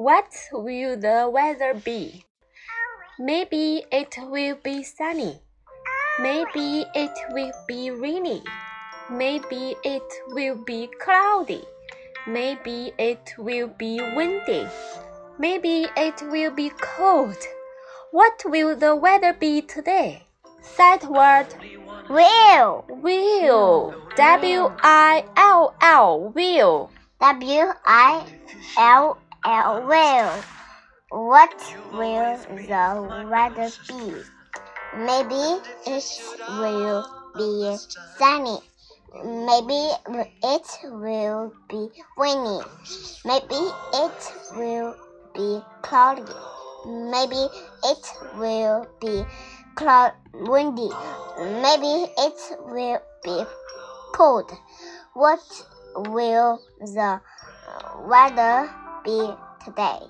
What will the weather be? Maybe it will be sunny. Maybe it will be rainy. Maybe it will be cloudy. Maybe it will be windy. Maybe it will be cold. What will the weather be today? That word Will. will. W I L L will. W I L L will. What will the weather be? Maybe it will be sunny. Maybe it will be windy. Maybe it will be cloudy. Maybe it will be cloud windy. Maybe it will be cold. What will the weather be today?